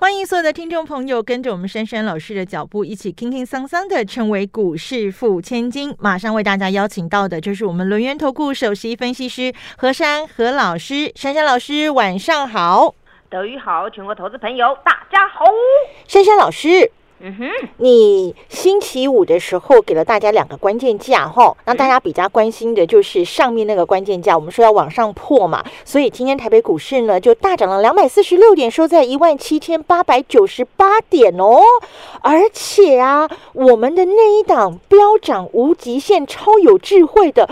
欢迎所有的听众朋友跟着我们珊珊老师的脚步，一起轻轻桑桑的成为股市富千金。马上为大家邀请到的就是我们轮源投顾首席分析师何珊何老师，珊珊老师晚上好，德语好，全国投资朋友大家好。珊珊老师。嗯哼，你星期五的时候给了大家两个关键价哈，让大家比较关心的就是上面那个关键价，我们说要往上破嘛，所以今天台北股市呢就大涨了两百四十六点，收在一万七千八百九十八点哦，而且啊，我们的那一档飙涨无极限、超有智慧的，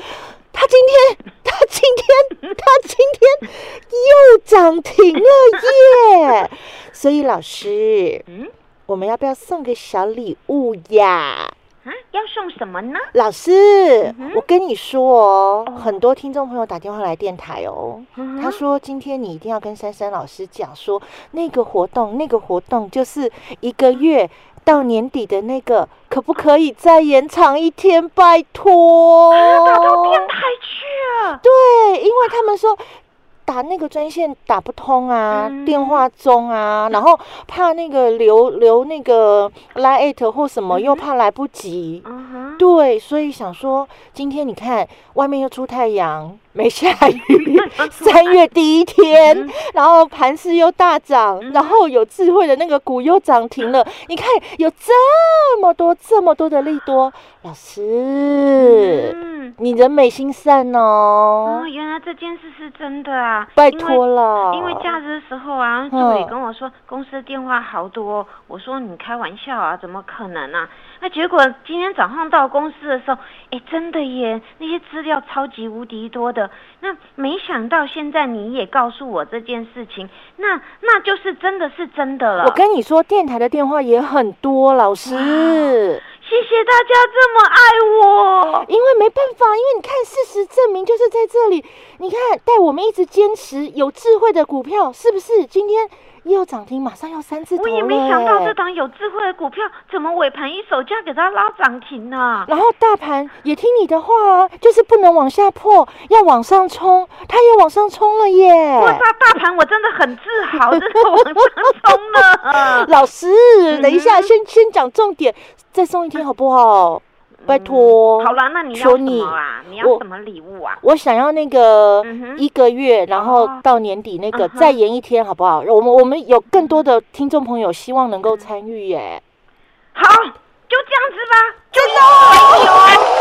他今天，他今天，他今天又涨停了耶！所以老师，嗯我们要不要送个小礼物呀？啊，要送什么呢？老师，嗯我跟你说哦，哦很多听众朋友打电话来电台哦，嗯他说今天你一定要跟珊珊老师讲说，那个活动，那个活动就是一个月到年底的那个，可不可以再延长一天？拜托。打到电台去啊。对，因为他们说。打那个专线打不通啊，嗯。电话中啊，然后怕那个留留那个 line 或什么，又怕来不及。嗯，对，所以想说，今天你看外面又出太阳，没下雨，三月第一天，嗯然后盘势又大涨，然后有智慧的那个股又涨停了。你看有这么多这么多的利多，老师，嗯，你人美心善哦哦，，原来这件事是真的啊！拜托了，因为假日的时候啊，助理跟我说公司电话好多，我说你开玩笑啊，怎么可能啊？那结果今天早上到公司的时候，哎，真的耶，那些资料超级无敌多的。那没想到现在你也告诉我这件事情，那那就是真的是真的了。我跟你说，电台的电话也很多，老师。谢谢大家这么爱我。因为没办法，因为你看，事实证明就是在这里。你看，带我们一直坚持有智慧的股票，是不是？今天又涨停，马上要三字头了。我也没想到这档有智慧的股票怎么尾盘一手价给它拉涨停呢、然后大盘也听你的话啊，就是不能往下破，要往上冲，它也往上冲了耶。哇塞，大盘我真的很自豪，真的往上冲了。老师，等一下，嗯先先讲重点，再送一天好不好？拜托。好啦，那你要什么啊？你我要什么礼物啊？我想要那个一个月，然后哦到年底那个嗯再延一天，好不好？我们我们有更多的听众朋友希望能够参与耶。好，就这样子吧，就一次而已哦，一次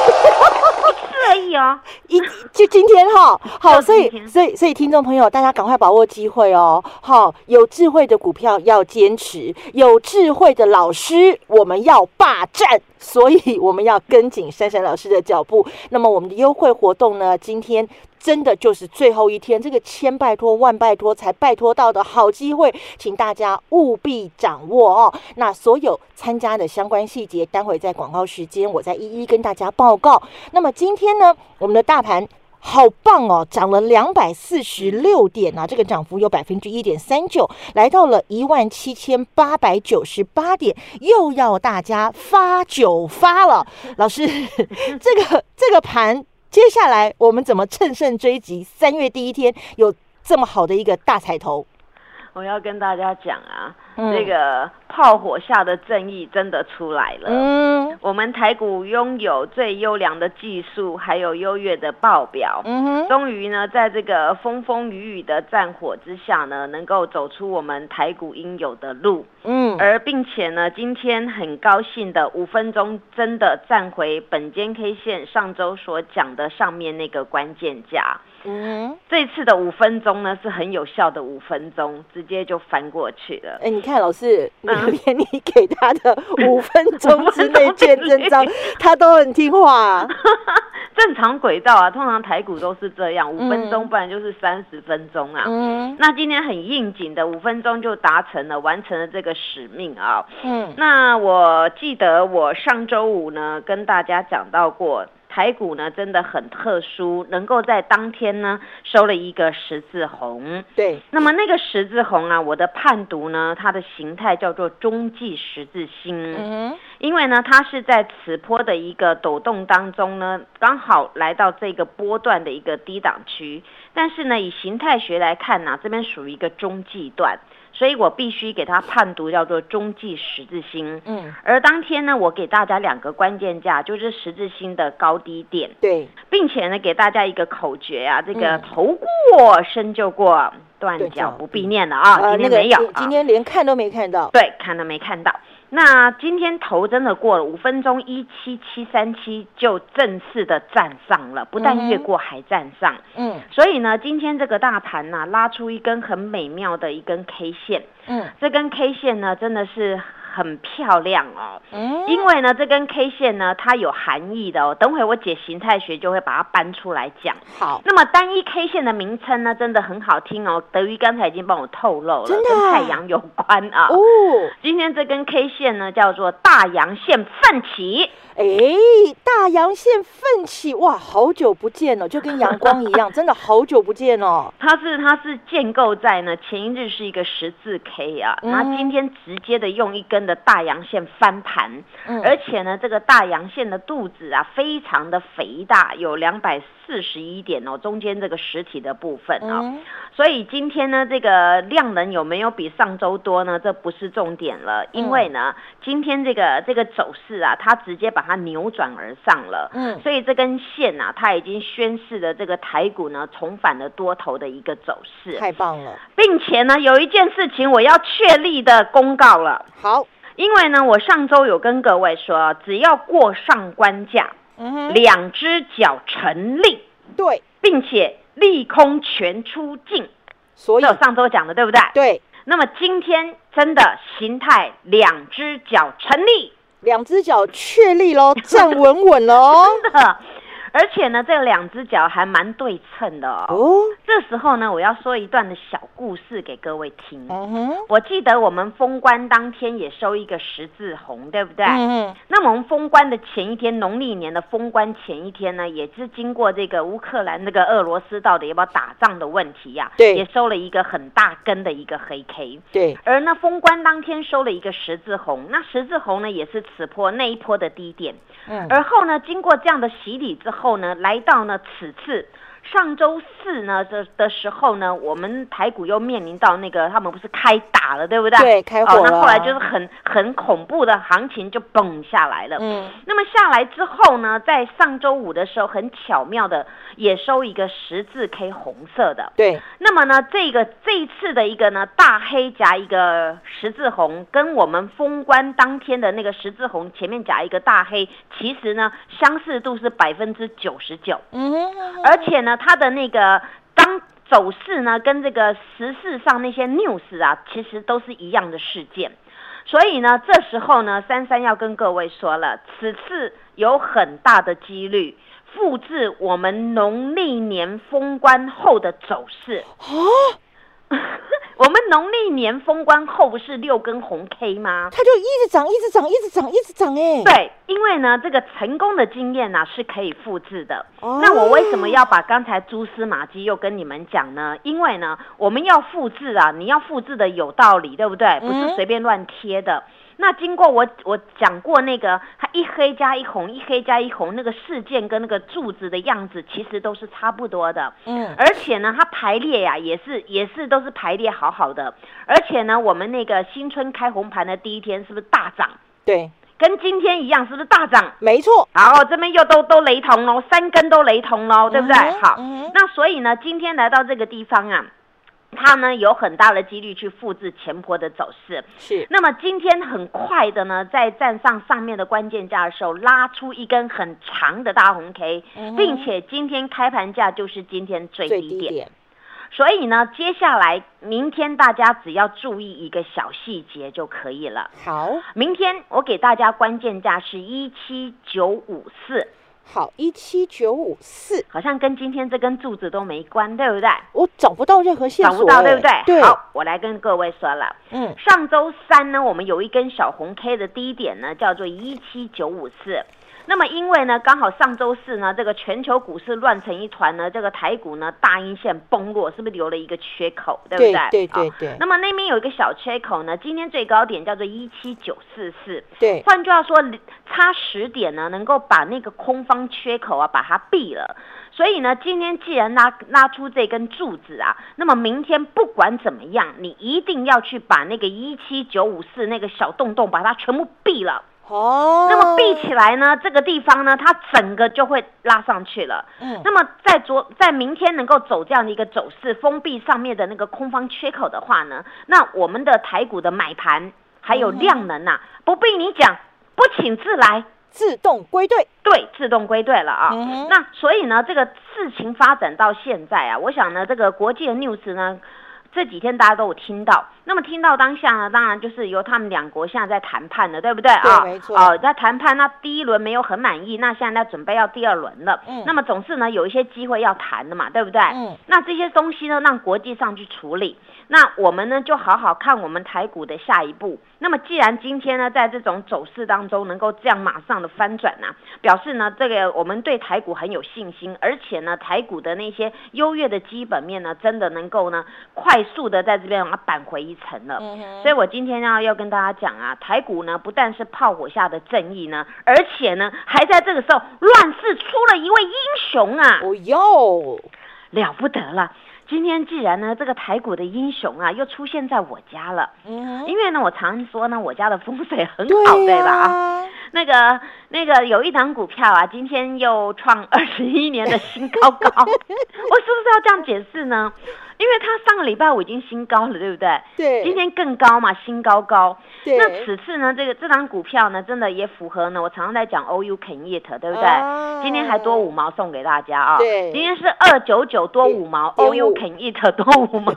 一就今天哈，好，所以所以所以听众朋友，大家赶快把握机会哦。好，有智慧的股票要坚持，有智慧的老师我们要霸占，所以我们要跟紧珊珊老师的脚步。那么我们的优惠活动呢，今天。真的就是最后一天，这个千拜托万拜托才拜托到的好机会，请大家务必掌握哦。那所有参加的相关细节，待会在广告时间我再一一跟大家报告。那么今天呢，我们的大盘。好棒哦，涨了两百四十六点啊，这个涨幅有百分之一点三九，来到了一万七千八百九十八点，又要大家发酒发了。老师，这个这个盘，接下来我们怎么乘胜追击？三月第一天有这么好的一个大彩头，我要跟大家讲啊，这个炮火下的正义真的出来了。嗯我们台股拥有最优良的技术，还有优越的报表。嗯哼，终于呢，在这个风风雨雨的战火之下呢，能够走出我们台股应有的路。嗯而并且呢，今天很高兴的五分钟真的站回本间 K 线上周所讲的上面那个关键价。嗯，这次的五分钟呢是很有效的五分钟，直接就翻过去了。哎，你看老师，你嗯连你给他的五 分钟之内见真章，他都很听话。正常轨道啊，通常台股都是这样，五分嗯钟，不然就是三十分钟啊。嗯那今天很应景的五分钟就达成了，完成了这个使命啊。嗯那我记得我上周五呢跟大家讲到过，台股呢真的很特殊，能够在当天呢收了一个十字红。对，那么那个十字红啊，我的判读呢，它的形态叫做中继十字星。嗯因为呢，它是在此波的一个抖动当中呢，刚好来到这个波段的一个低档区，但是呢，以形态学来看呢、这边属于一个中继段，所以我必须给它判读叫做中继十字星。嗯，而当天呢，我给大家两个关键价，就是十字星的高低点，对，并且呢，给大家一个口诀啊，这个嗯头过身就过，断断脚脚不必念了啊，呃，今天没有，今天连看都没看到。对，看都没看到。那今天头真的过了五分钟一七七三七就正式的站上了，不但越过还站上。嗯。所以呢，今天这个大盘呢、拉出一根很美妙的一根 K 线，嗯。这根 K 线呢真的是很漂亮哦。嗯，因为呢，这根 K 线呢，它有含义的哦。等会我解形态学就会把它搬出来讲。好，那么单一 K 线的名称呢，真的很好听哦。德瑜刚才已经帮我透露了，跟太阳有关啊。哦，今天这根 K 线呢，叫做大阳线奋起。哎，大阳线奋起，哇，好久不见了，就跟阳光一样，真的好久不见哦。它是它是建构在呢前一日是一个十字 K 啊，嗯那、今天直接的用一根的大阳线翻盘，嗯而且呢这个大阳线的肚子啊非常的肥大，有两百四十一点哦，中间这个实体的部分哦，嗯所以今天呢这个量能有没有比上周多呢？这不是重点了，因为呢、今天这个这个走势啊，它直接把它扭转而上了，嗯。所以这根线啊，它已经宣示了这个台股呢重返了多头的一个走势，太棒了，并且呢，有一件事情我要确立的公告了，好，因为呢，我上周有跟各位说，只要过上关价，嗯哼，两只脚成立，对，并且利空全出尽，所以。上周讲的对不对？对，那么今天真的形态两只脚成立，两只脚确立喽，站稳稳喽。真的，而且呢，这两只脚还蛮对称的哦。哦，这时候呢，我要说一段的小故事给各位听。我记得我们封关当天也收一个十字红，对不对？嗯嗯，那么我们封关的前一天，农历年的封关前一天呢，也是经过这个乌克兰那个俄罗斯到底要不要打仗的问题呀、对也收了一个很大根的一个黑 K。对，而呢，封关当天收了一个十字红，那十字红呢也是此波那一波的低点。嗯，而后呢，经过这样的洗礼之后后呢，来到呢此次上周四呢的的时候呢，我们台股又面临到那个他们不是开打了，对不对？对开火哦，那后来就是很很恐怖的行情就崩下来了。嗯，那么下来之后呢，在上周五的时候，很巧妙的也收一个十字 K 红色的。对，那么呢，这个这一次的一个呢大黑夹一个十字红，跟我们封关当天的那个十字红前面夹一个大黑，其实呢相似度是百分之九十九，嗯哼，而且呢它的那个当走势呢跟这个时事上那些 news 啊，其实都是一样的事件。所以呢，这时候呢，珊珊要跟各位说了，此次有很大的几率复制我们农历年封关后的走势。哦，我们农历年封关后不是六根红 K 吗？它就一直涨，一直涨，一直涨，一直涨，哎，，对，因为呢，这个成功的经验呢、是可以复制的。哦那我为什么要把刚才蛛丝马迹又跟你们讲呢？因为呢，我们要复制啊，你要复制的有道理，对不对？不嗯是随便乱贴的。那经过我我讲过那个，它一黑加一红，一黑加一红，那个事件跟那个柱子的样子其实都是差不多的。嗯，而且呢，它排列呀、也是也是都是排列好好的。而且呢，我们那个新春开红盘的第一天是不是大涨？对，跟今天一样，是不是大涨？没错，好，这边又都都雷同喽，三根都雷同喽，对不对？嗯好嗯，那所以呢，今天来到这个地方啊，它呢有很大的几率去复制前坡的走势。是，那么今天很快的呢，在站上上面的关键价的时候，拉出一根很长的大红 K，、嗯并且今天开盘价就是今天最最低点。低点，所以呢，接下来明天大家只要注意一个小细节就可以了。好，明天我给大家关键价是一七九五四，好，一七九五四，好像跟今天这根柱子都没关，对不对？我找不到任何线索，找不到，哎对不对？对，好，我来跟各位说了。嗯，上周三呢，我们有一根小红 K 的低点呢，叫做一七九五四。那么因为呢，刚好上周四呢，这个全球股市乱成一团呢，这个台股呢大阴线崩落，是不是留了一个缺口，对不对？对对对。那么那边有一个小缺口呢，今天最高点叫做一七九四四。对。换句话说，差十点呢，能够把那个空方缺口啊把它闭了。所以呢，今天既然拉拉出这根柱子啊，那么明天不管怎么样，你一定要去把那个一七九五四那个小洞洞把它全部闭了。哦。那么闭起来呢，这个地方呢，它整个就会拉上去了。嗯。那么在昨在明天能够走这样的一个走势，封闭上面的那个空方缺口的话呢，那我们的台股的买盘还有量能呐，不必你讲，不请自来。自动归队，对，自动归队了啊。那所以呢，这个事情发展到现在啊，我想呢，这个国际的 news 呢，这几天大家都有听到。那么听到当下呢，当然就是由他们两国现在在谈判的，对不对啊？对，没错。哦，在谈判，那第一轮没有很满意，那现在准备要第二轮了。嗯。那么总是呢，有一些机会要谈的嘛，对不对？嗯。那这些东西呢，让国际上去处理。那我们呢，就好好看我们台股的下一步。那么，既然今天呢，在这种走势当中能够这样马上的翻转呢，表示呢，这个我们对台股很有信心，而且呢，台股的那些优越的基本面呢，真的能够呢，快速的在这边把它扳回一层了。所以我今天呢，要跟大家讲啊，台股呢，不但是炮火下的正义呢，而且呢，还在这个时候乱世出了一位英雄啊！哦哟，了不得了。今天既然呢，这个台股的英雄啊，又出现在我家了。嗯，因为呢，我常说呢，我家的风水很好，对吧？啊，那个那个有一档股票啊，今天又创二十一年的新高高。我是不是要这样解释呢？因为它上个礼拜我已经新高了，对不对？对。今天更高嘛，新高高。对。那此次呢，这个这张股票呢，真的也符合呢。我常常在讲 O U Can Eat，对不对？今天还多五毛送给大家啊。对。今天是二九九多五毛，O U Can Eat 多五毛。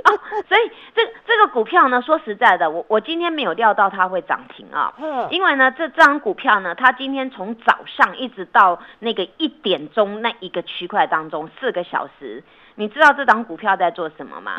所以这这个股票呢，说实在的，我我今天没有料到它会涨停啊。嗯。因为呢，这这张股票呢，它今天从早上一直到那个一点钟那一个区块当中，四个小时。你知道这张股票在做什么吗？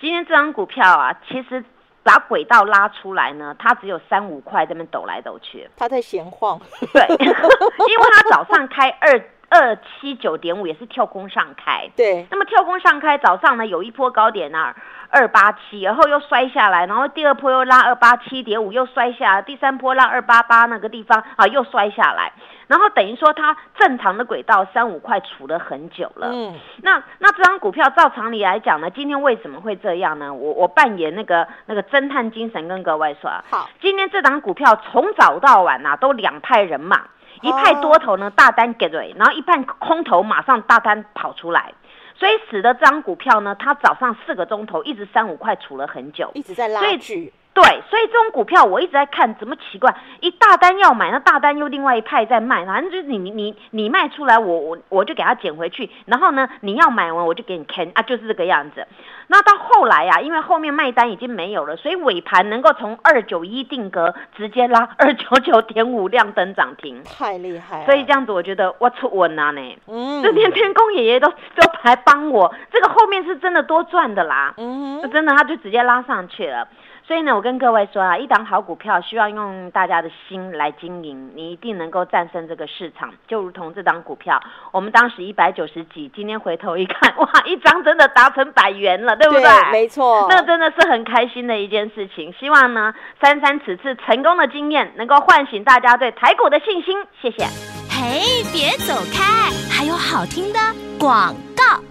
今天这张股票啊，其实把轨道拉出来呢，它只有三五块这边抖来抖去，它在闲晃。对，因为它早上开二二七九点五，也是跳空上开。对，那么跳空上开，早上呢有一波高点啊。二八七，然后又摔下来，然后第二波又拉二八七点五，又摔下，第三波拉二八八那个地方啊，又摔下来，然后等于说它正常的轨道三五块处了很久了。嗯，那那这张股票照常理来讲呢，今天为什么会这样呢？我我扮演那个那个侦探精神跟各位说，好，今天这张股票从早到晚呐，都两派人马，一派多头呢大单给瑞，然后一派空头马上大单跑出来。所以使得这张股票呢，它早上四个钟头一直三五块储了很久，一直在拉锯。对，所以这种股票我一直在看，怎么奇怪？一大单要买，那大单又另外一派在卖，反正就是你你你卖出来，我我我就给他捡回去，然后呢，你要买完我就给你坑啊，就是这个样子。那到后来呀，因为后面卖单已经没有了，所以尾盘能够从二九一定格直接拉二九九点五亮灯涨停，太厉害。所以这样子，我觉得我出稳了呢。嗯，这天天公爷爷都 都来帮我，这个后面是真的多赚的啦。嗯，真的他就直接拉上去了。所以呢，我跟各位说啊，一档好股票需要用大家的心来经营，你一定能够战胜这个市场。就如同这档股票，我们当时一百九十几，今天回头一看，哇，一张真的达成百元了，对不对？没错，那真的是很开心的一件事情。希望呢，珊珊此次成功的经验能够唤醒大家对台股的信心。谢谢。嘿，别走开，还有好听的广告。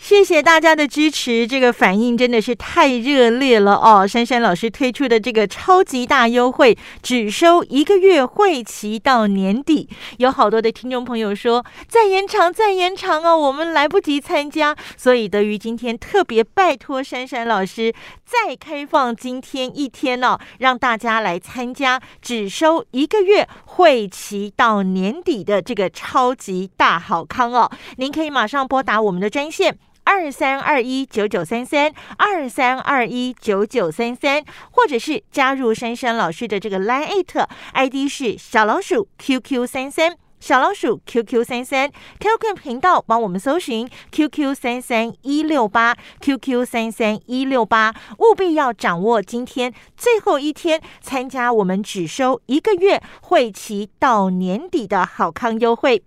谢谢大家的支持，这个反应真的是太热烈了哦！珊珊老师推出的这个超级大优惠，只收一个月会期到年底，有好多的听众朋友说再延长再延长哦，我们来不及参加，所以德于今天特别拜托珊珊老师再开放今天一天哦，让大家来参加，只收一个月会期到年底的这个超级大好康哦！您可以马上拨打我们的专线。二三二一九九三三，二三二一九九三三，或者是加入珊珊老师的这个 Line 艾特 ID 是小老鼠 QQ 三三。小老鼠 QQ 三三 QQ 频道帮我们搜寻 QQ 三三一六八 QQ 三三一六八，务必要掌握今天最后一天参加我们只收一个月会期到年底的好康优惠。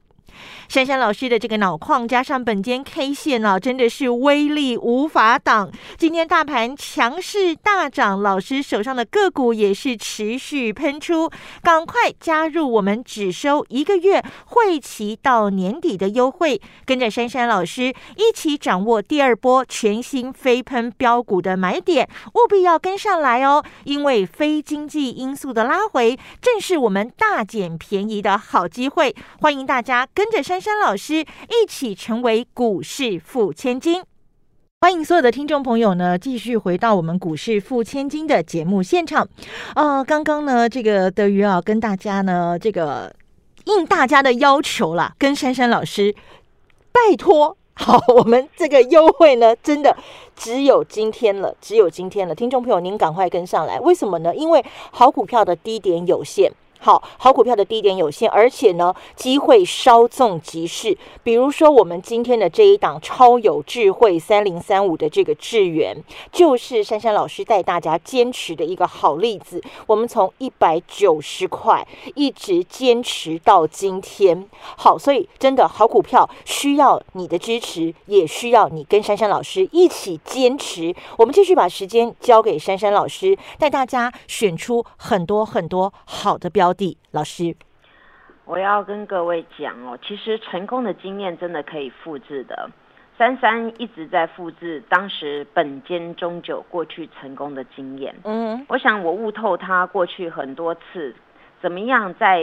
珊珊老师的这个脑矿加上本间 K 线啊，真的是威力无法挡。今天大盘强势大涨，老师手上的个股也是持续喷出。赶快加入我们只收一个月会期到年底的优惠，跟着珊珊老师一起掌握第二波全新飞喷标股的买点，务必要跟上来哦！因为非经济因素的拉回，正是我们大捡便宜的好机会。欢迎大家跟着珊。珊老师一起成为股市富千金，欢迎所有的听众朋友呢，继续回到我们股市富千金的节目现场。呃，刚刚呢，这个德瑜啊，跟大家呢，这个应大家的要求啦，跟珊珊老师拜托，好，我们这个优惠呢，真的只有今天了，只有今天了。听众朋友，您赶快跟上来，为什么呢？因为好股票的低点有限。好好股票的低点有限，而且呢，机会稍纵即逝。比如说，我们今天的这一档超有智慧三零三五的这个智源，就是珊珊老师带大家坚持的一个好例子。我们从一百九十块一直坚持到今天。好，所以真的好股票需要你的支持，也需要你跟珊珊老师一起坚持。我们继续把时间交给珊珊老师，带大家选出很多很多好的标。老师，我要跟各位讲哦，其实成功的经验真的可以复制的。珊珊一直在复制当时本间中久过去成功的经验。嗯，我想我悟透他过去很多次怎么样在。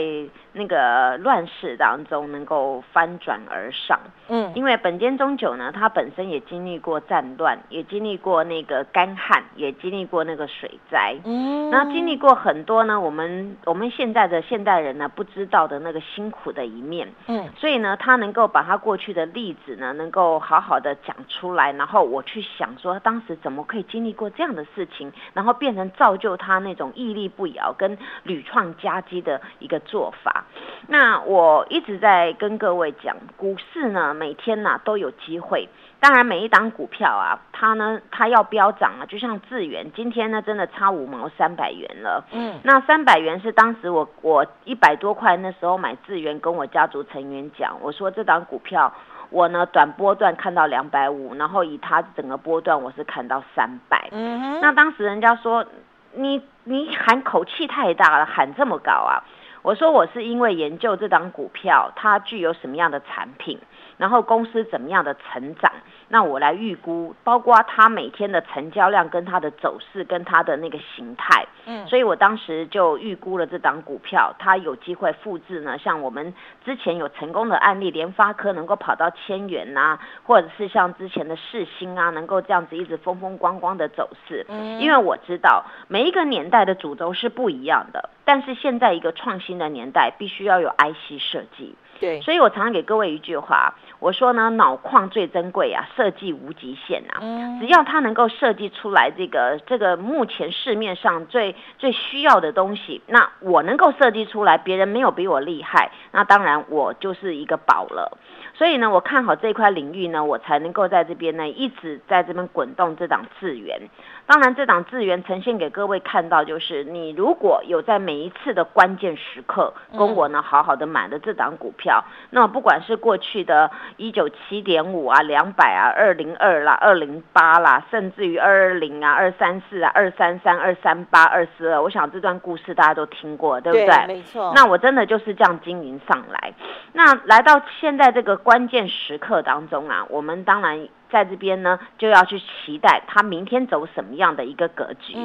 那个乱世当中能够翻转而上，嗯，因为本间中久呢，他本身也经历过战乱，也经历过那个干旱，也经历过那个水灾，嗯，那经历过很多呢，我们我们现在的现代人呢不知道的那个辛苦的一面，嗯，所以呢，他能够把他过去的例子呢，能够好好的讲出来，然后我去想说，当时怎么可以经历过这样的事情，然后变成造就他那种屹立不摇跟屡创佳绩的一个做法。那我一直在跟各位讲，股市呢每天呢都有机会。当然每一档股票啊，它呢它要飙涨啊，就像智源，今天呢真的差五毛三百元了。嗯，那三百元是当时我我一百多块那时候买智源，跟我家族成员讲，我说这档股票我呢短波段看到两百五，然后以它整个波段我是看到三百。嗯那当时人家说你你喊口气太大了，喊这么高啊。我说我是因为研究这档股票，它具有什么样的产品，然后公司怎么样的成长。那我来预估，包括它每天的成交量跟它的走势跟它的那个形态，嗯，所以我当时就预估了这档股票，它有机会复制呢。像我们之前有成功的案例，联发科能够跑到千元呐，或者是像之前的世星啊，能够这样子一直风风光光的走势。嗯，因为我知道每一个年代的主轴是不一样的，但是现在一个创新的年代，必须要有 IC 设计。对，所以我常常给各位一句话，我说呢，脑矿最珍贵啊，设计无极限啊，只要它能够设计出来这个这个目前市面上最最需要的东西，那我能够设计出来，别人没有比我厉害，那当然我就是一个宝了。所以呢，我看好这块领域呢，我才能够在这边呢一直在这边滚动这档资源。当然，这档资源呈现给各位看到，就是你如果有在每一次的关键时刻跟我呢好好的买了这档股票，那么不管是过去的一九七点五啊、两百啊、二零二啦、二零八啦，甚至于二二零啊、二三四啊、二三三、二三八、二四二，我想这段故事大家都听过，对不对？没错。那我真的就是这样经营上来。那来到现在这个关键时刻当中啊，我们当然。在这边呢，就要去期待它明天走什么样的一个格局。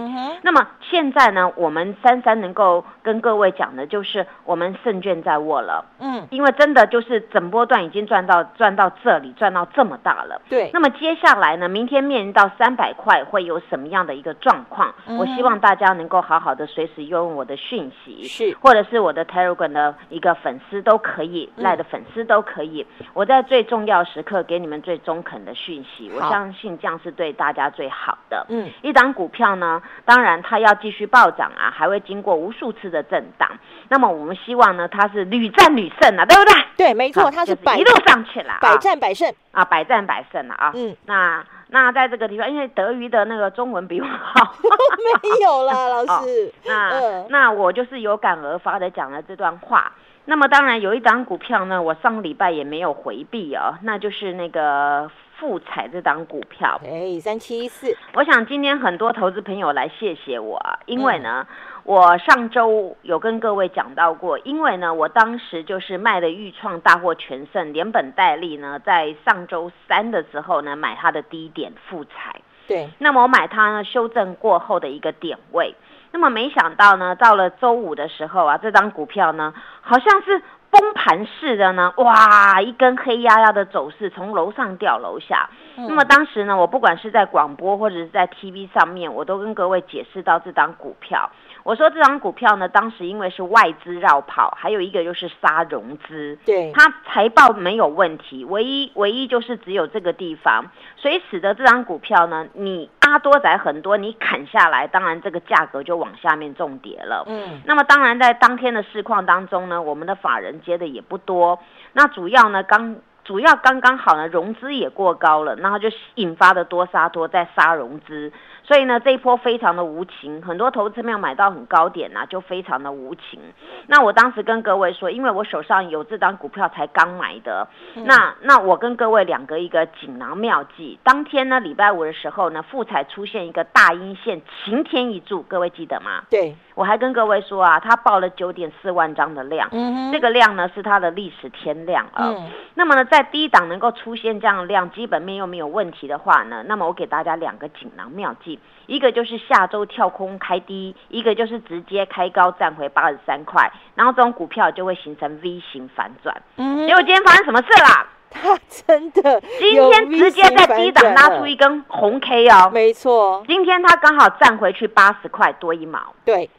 那么现在呢，我们三三能够跟各位讲的，就是我们胜券在握了。嗯，因为真的就是整波段已经赚到赚到这里，赚到这么大了。对。那么接下来呢，明天面临到三百块会有什么样的一个状况？我希望大家能够好好的随时用我的讯息，是，或者是我的 Telegram 的一个粉丝都可以，赖的粉丝都可以。我在最重要时刻给你们最中肯的讯。讯息，我相信这样是对大家最好的。嗯，一档股票呢，当然它要继续暴涨啊，还会经过无数次的震荡。那么我们希望呢，它是屡战屡胜啊，对不对？对，没错，它是百就是一路上去了啊，百战百胜。啊，百战百胜了啊。嗯，那那在这个地方，因为德瑜的那个中文比我好，没有啦，老师。那、嗯那我就是有感而发的讲了这段话。那么当然有一档股票呢，我上个礼拜也没有回避哦，那就是那个富彩这档股票。哎，三七一四，我想今天很多投资朋友来谢谢我啊，因为呢，嗯我上周有跟各位讲到过，因为呢，我当时就是卖的豫创大获全胜，连本带利呢，在上周三的时候呢，买它的低点富彩。对，那么我买它呢，修正过后的一个点位。那么没想到呢，到了周五的时候啊，这张股票呢，好像是崩盘式的呢，哇，一根黑压压的走势，从楼上掉楼下。嗯那么当时呢，我不管是在广播或者是在 TV 上面，我都跟各位解释到这张股票。我说这张股票呢，当时因为是外资绕跑，还有一个就是杀融资，对，它财报没有问题，唯一唯一就是只有这个地方，所以使得这张股票呢，你阿多仔很多，你砍下来，当然这个价格就往下面重跌了。嗯，那么当然在当天的市况当中呢，我们的法人接的也不多，那主要呢刚。主要刚刚好呢，融资也过高了，然后就引发的多杀多，再杀融资，所以呢这一波非常的无情，很多投资朋友买到很高点呐、就非常的无情。那我当时跟各位说，因为我手上有这张股票才刚买的，那那我跟各位两个一个锦囊妙计。当天呢礼拜五的时候呢，富彩出现一个大阴线，晴天一柱，各位记得吗？对，我还跟各位说啊，它报了九点四万张的量，这个量呢是它的历史天量啊。嗯，那么呢，在低档能够出现这样的量，基本面又没有问题的话呢，那么我给大家两个锦囊妙计，一个就是下周跳空开低，一个就是直接开高站回八十三块，然后这种股票就会形成 V 型反转。嗯结果今天发生什么事啦？它真的今天直接在低档拉出一根红 K 哦，没错，今天它刚好站回去八十块多一毛。对，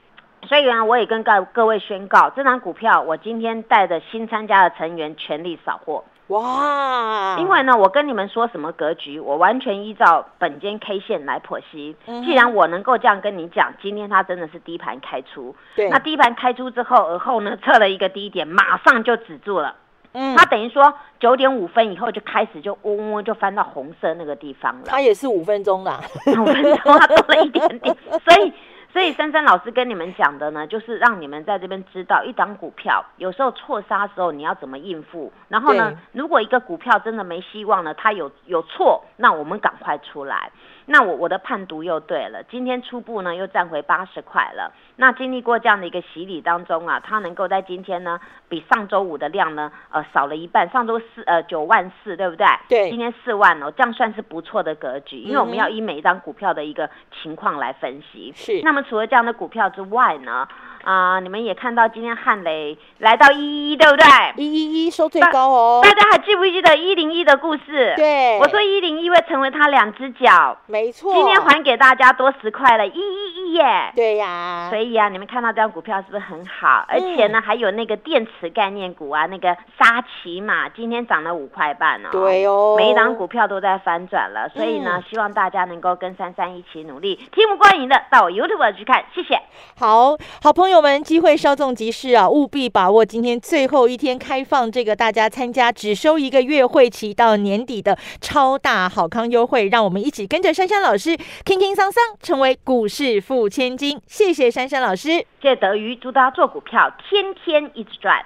所以呢，我也跟各各位宣告，这张股票我今天带着新参加的成员全力扫货。哇，因为呢，我跟你们说什么格局，我完全依照本间 K 线来剖析。嗯既然我能够这样跟你讲，今天它真的是低盘开出，对，那低盘开出之后，而后呢测了一个低点，马上就止住了。嗯它等于说九点五分以后就开始就嗡嗡就翻到红色那个地方了。它也是五分钟啦，五分钟它多了一点点，所以。所以珊珊老师跟你们讲的呢，就是让你们在这边知道，一档股票有时候错杀的时候你要怎么应付。然后呢，如果一个股票真的没希望了，它有有错，那我们赶快出来。那我我的判读又对了，今天初步呢又站回八十块了。那经历过这样的一个洗礼当中啊，它能够在今天呢，比上周五的量呢，呃少了一半。上周四呃九万四，对不对？对今天四万哦，这样算是不错的格局，因为我们要依每一张股票的一个情况来分析。是那么除了这样的股票之外呢，啊、你们也看到今天汉雷来到一一，对不对？一一一收最高哦，大家还记不记得一零一的故事？，对，我说一零一会成为他两只脚，没错，今天还给大家多十块了，一一一耶！对呀，所以啊，你们看到这张股票是不是很好？而且嗯呢，还有那个电池概念股啊，那个沙琪玛今天涨了五块半哦。对哦，每一档股票都在翻转了，所以呢，嗯希望大家能够跟珊珊一起努力。听不过瘾的，到我 YouTube 去看，谢谢。好好朋友们，机会稍纵即逝啊，务必把握今天最后一天开放这个大家参加只收一个月会期到年底的超大好康优惠，让我们一起跟着珊珊老师轻轻桑桑成为股市富千金。谢谢珊珊老师。谢谢德瑜，祝大家做股票天天一直赚。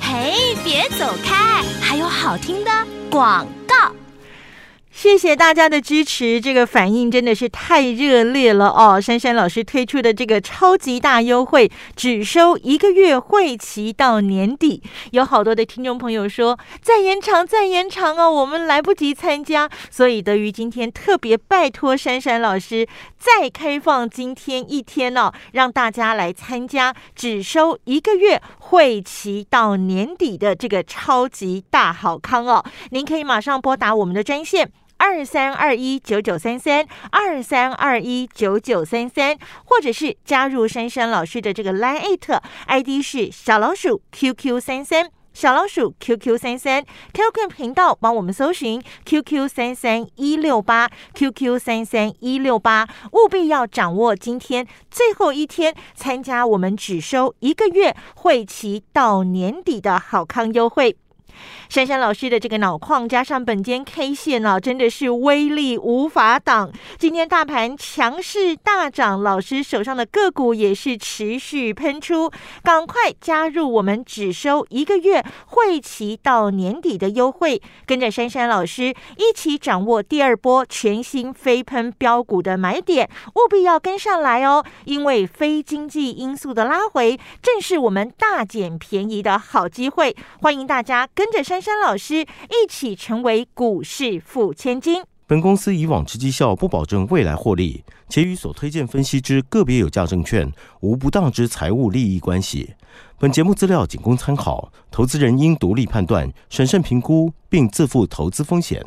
嘿，别走开，还有好听的广告。谢谢大家的支持，这个反应真的是太热烈了哦！珊珊老师推出的这个超级大优惠，只收一个月会期到年底，有好多的听众朋友说再延长再延长哦，我们来不及参加，所以德瑜今天特别拜托珊珊老师再开放今天一天哦，让大家来参加，只收一个月会期到年底的这个超级大好康哦！您可以马上拨打我们的专线。二三二一九九三三，二三二一九九三三，或者是加入珊珊老师的这个 Line ID 是小老鼠 QQ 三三。小老鼠 QQ 三三 QQ 频道帮我们搜寻 QQ 三三一六八 QQ 三三一六八，务必要掌握今天最后一天参加我们只收一个月会期到年底的好康优惠。珊珊老师的这个脑矿加上本间 K 线呢，真的是威力无法挡。今天大盘强势大涨，老师手上的个股也是持续喷出。赶快加入我们只收一个月会期到年底的优惠，跟着珊珊老师一起掌握第二波全新飞喷标股的买点，务必要跟上来哦！因为非经济因素的拉回，正是我们大捡便宜的好机会。欢迎大家跟着珊珊老师一起成为股市富千金。本公司以往之绩效不保证未来获利，且与所推荐分析之个别有价证券无不当之财务利益关系。本节目资料仅供参考，投资人应独立判断、审慎评估，并自负投资风险。